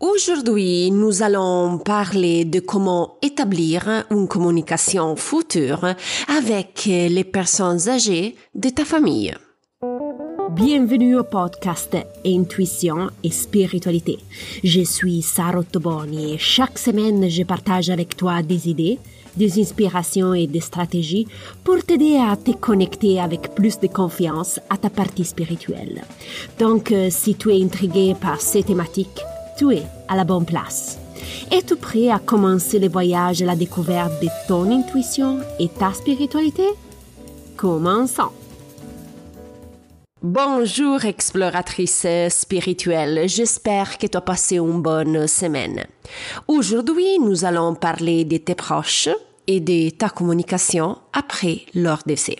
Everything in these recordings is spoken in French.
Aujourd'hui, nous allons parler de comment établir une communication future avec les personnes âgées de ta famille. Bienvenue au podcast Intuition et Spiritualité. Je suis Sarah Toboni et chaque semaine je partage avec toi des idées, des inspirations et des stratégies pour t'aider à te connecter avec plus de confiance à ta partie spirituelle. Donc, euh, si tu es intrigué par ces thématiques, tu es à la bonne place. Es-tu prêt à commencer le voyage à la découverte de ton intuition et ta spiritualité? Commençons. Bonjour exploratrice spirituelle, j'espère que tu as passé une bonne semaine. Aujourd'hui, nous allons parler de tes proches et de ta communication après leur décès.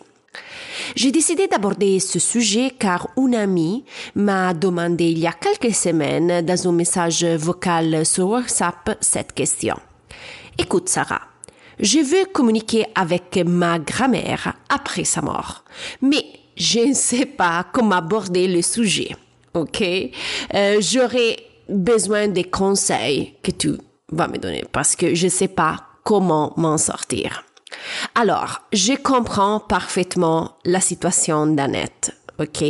J'ai décidé d'aborder ce sujet car une amie m'a demandé il y a quelques semaines dans un message vocal sur WhatsApp cette question. Écoute Sarah, je veux communiquer avec ma grand-mère après sa mort, mais je ne sais pas comment aborder le sujet. Ok, euh, j'aurais besoin des conseils que tu vas me donner parce que je ne sais pas comment m'en sortir. Alors, je comprends parfaitement la situation d'Annette. OK?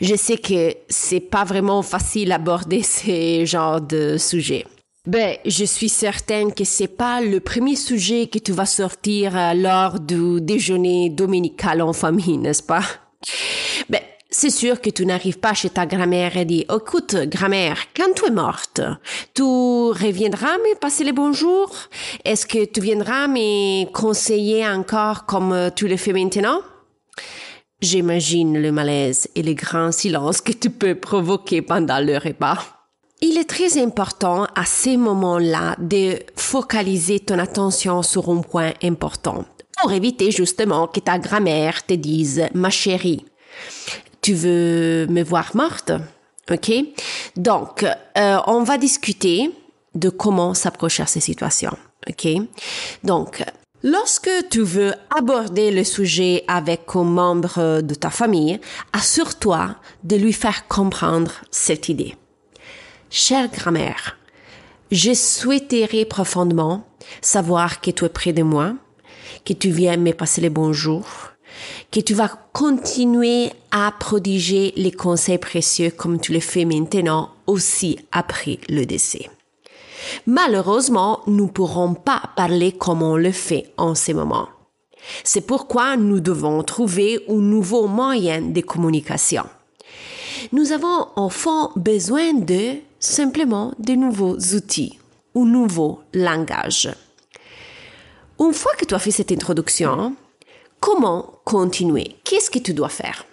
Je sais que c'est pas vraiment facile d'aborder ces genres de sujets. Ben, je suis certaine que c'est pas le premier sujet que tu vas sortir euh, lors du déjeuner dominical en famille, n'est-ce pas? Ben, c'est sûr que tu n'arrives pas chez ta grand-mère et dis, écoute, grand-mère, quand tu es morte, tu reviendras me passer les bonjours? Est-ce que tu viendras me conseiller encore comme tu le fais maintenant? J'imagine le malaise et le grand silence que tu peux provoquer pendant le repas. Il est très important à ces moments-là de focaliser ton attention sur un point important pour éviter justement que ta grand-mère te dise, ma chérie, tu veux me voir morte? OK? Donc, euh, on va discuter de comment s'approcher à ces situations. OK? Donc, lorsque tu veux aborder le sujet avec un membre de ta famille, assure-toi de lui faire comprendre cette idée. Chère grand-mère, je souhaiterais profondément savoir que tu es près de moi, que tu viens me passer les bonjours, que tu vas continuer à prodiger les conseils précieux comme tu le fais maintenant aussi après le décès. Malheureusement, nous ne pourrons pas parler comme on le fait en ce moment. C'est pourquoi nous devons trouver un nouveau moyen de communication. Nous avons fond besoin de simplement de nouveaux outils, un nouveau langage. Une fois que tu as fait cette introduction, Comment continuer? Qu'est-ce que tu dois faire?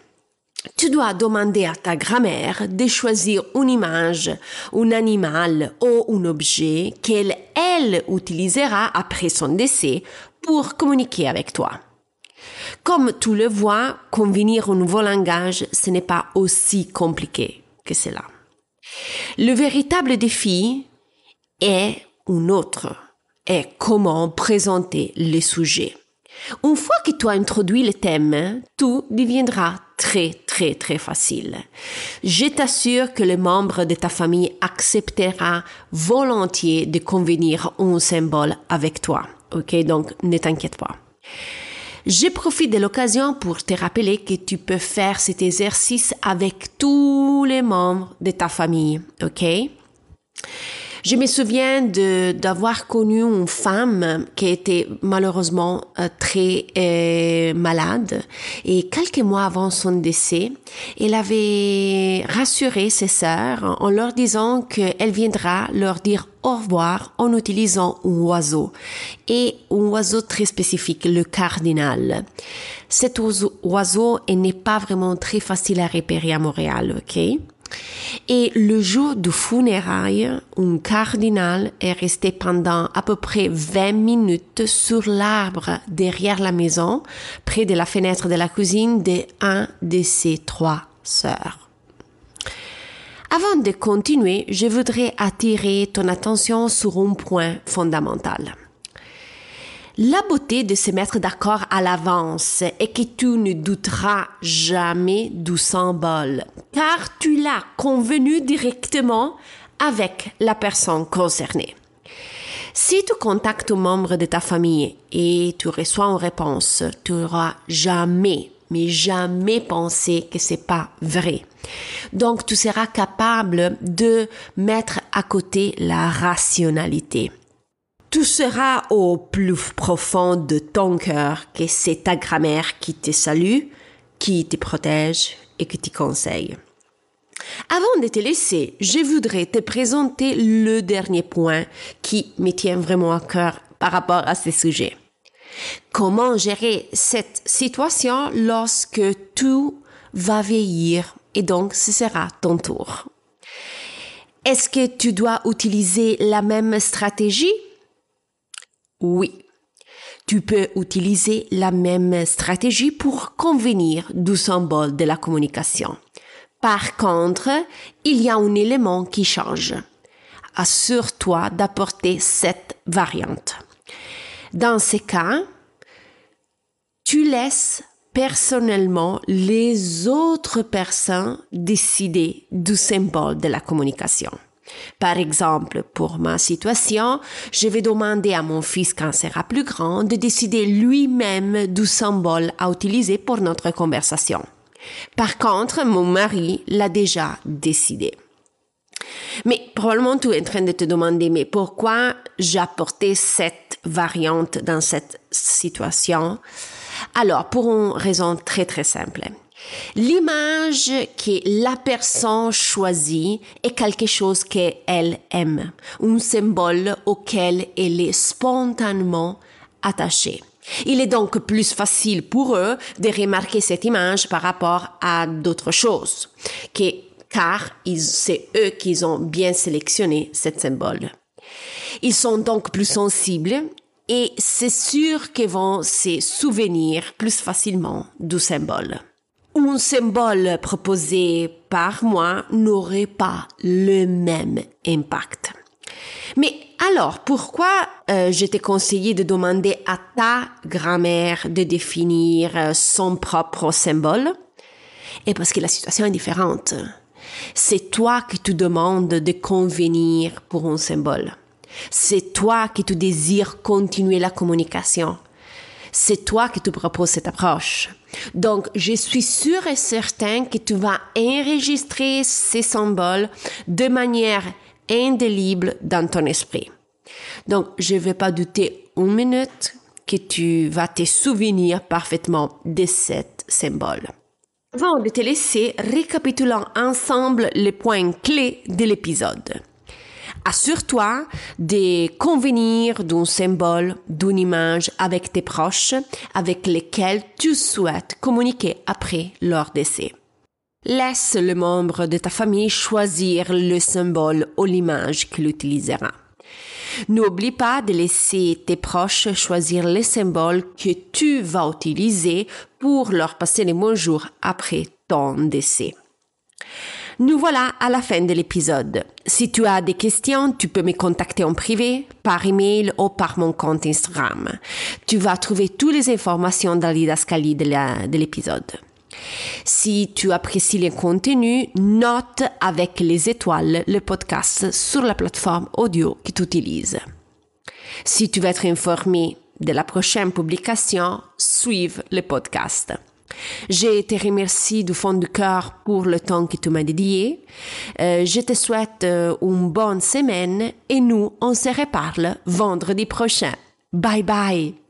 Tu dois demander à ta grand-mère de choisir une image, un animal ou un objet qu'elle, elle, utilisera après son décès pour communiquer avec toi. Comme tu le vois, convenir un nouveau langage, ce n'est pas aussi compliqué que cela. Le véritable défi est un autre, est comment présenter le sujet. Une fois que tu as introduit le thème, tout deviendra très très très facile. Je t'assure que le membre de ta famille acceptera volontiers de convenir un symbole avec toi. Ok, donc ne t'inquiète pas. Je profite de l'occasion pour te rappeler que tu peux faire cet exercice avec tous les membres de ta famille. Ok? Je me souviens de d'avoir connu une femme qui était malheureusement euh, très euh, malade et quelques mois avant son décès, elle avait rassuré ses sœurs en leur disant qu'elle viendra leur dire au revoir en utilisant un oiseau et un oiseau très spécifique, le cardinal. Cet oiseau n'est pas vraiment très facile à repérer à Montréal, ok? Et le jour du funérailles, un cardinal est resté pendant à peu près 20 minutes sur l'arbre derrière la maison, près de la fenêtre de la cuisine de un de ses trois sœurs. Avant de continuer, je voudrais attirer ton attention sur un point fondamental. La beauté de se mettre d'accord à l'avance est que tu ne douteras jamais du symbole, car tu l'as convenu directement avec la personne concernée. Si tu contactes un membre de ta famille et tu reçois une réponse, tu n'auras jamais, mais jamais pensé que c'est pas vrai. Donc, tu seras capable de mettre à côté la rationalité. Tu seras au plus profond de ton cœur que c'est ta grammaire qui te salue, qui te protège et qui te conseille. Avant de te laisser, je voudrais te présenter le dernier point qui me tient vraiment à cœur par rapport à ce sujet. Comment gérer cette situation lorsque tout va vieillir et donc ce sera ton tour? Est-ce que tu dois utiliser la même stratégie? Oui. Tu peux utiliser la même stratégie pour convenir du symbole de la communication. Par contre, il y a un élément qui change. Assure-toi d'apporter cette variante. Dans ces cas, tu laisses personnellement les autres personnes décider du symbole de la communication. Par exemple, pour ma situation, je vais demander à mon fils quand sera plus grand de décider lui-même du symbole à utiliser pour notre conversation. Par contre, mon mari l'a déjà décidé. Mais probablement tu es en train de te demander, mais pourquoi j'ai apporté cette variante dans cette situation? Alors, pour une raison très très simple. L'image que la personne choisit est quelque chose qu'elle aime, un symbole auquel elle est spontanément attachée. Il est donc plus facile pour eux de remarquer cette image par rapport à d'autres choses, car c'est eux qui ont bien sélectionné ce symbole. Ils sont donc plus sensibles et c'est sûr qu'ils vont se souvenir plus facilement du symbole. Un symbole proposé par moi n'aurait pas le même impact. Mais alors, pourquoi euh, je t'ai conseillé de demander à ta grand-mère de définir euh, son propre symbole? Et parce que la situation est différente. C'est toi qui te demandes de convenir pour un symbole. C'est toi qui te désires continuer la communication. C'est toi qui te proposes cette approche. Donc, je suis sûre et certain que tu vas enregistrer ces symboles de manière indélébile dans ton esprit. Donc, je ne vais pas douter une minute que tu vas te souvenir parfaitement de cet symbole. Avant de te laisser, récapitulons ensemble les points clés de l'épisode. Assure-toi de convenir d'un symbole, d'une image avec tes proches avec lesquels tu souhaites communiquer après leur décès. Laisse le membre de ta famille choisir le symbole ou l'image qu'il utilisera. N'oublie pas de laisser tes proches choisir les symboles que tu vas utiliser pour leur passer les bons jours après ton décès. Nous voilà à la fin de l'épisode. Si tu as des questions, tu peux me contacter en privé, par email ou par mon compte Instagram. Tu vas trouver toutes les informations dans l'idascalie de l'épisode. Si tu apprécies le contenu, note avec les étoiles le podcast sur la plateforme audio que tu utilises. Si tu veux être informé de la prochaine publication, suive le podcast. Je te remercie du fond du cœur pour le temps que tu m'as dédié. Euh, je te souhaite euh, une bonne semaine et nous, on se reparle vendredi prochain. Bye bye!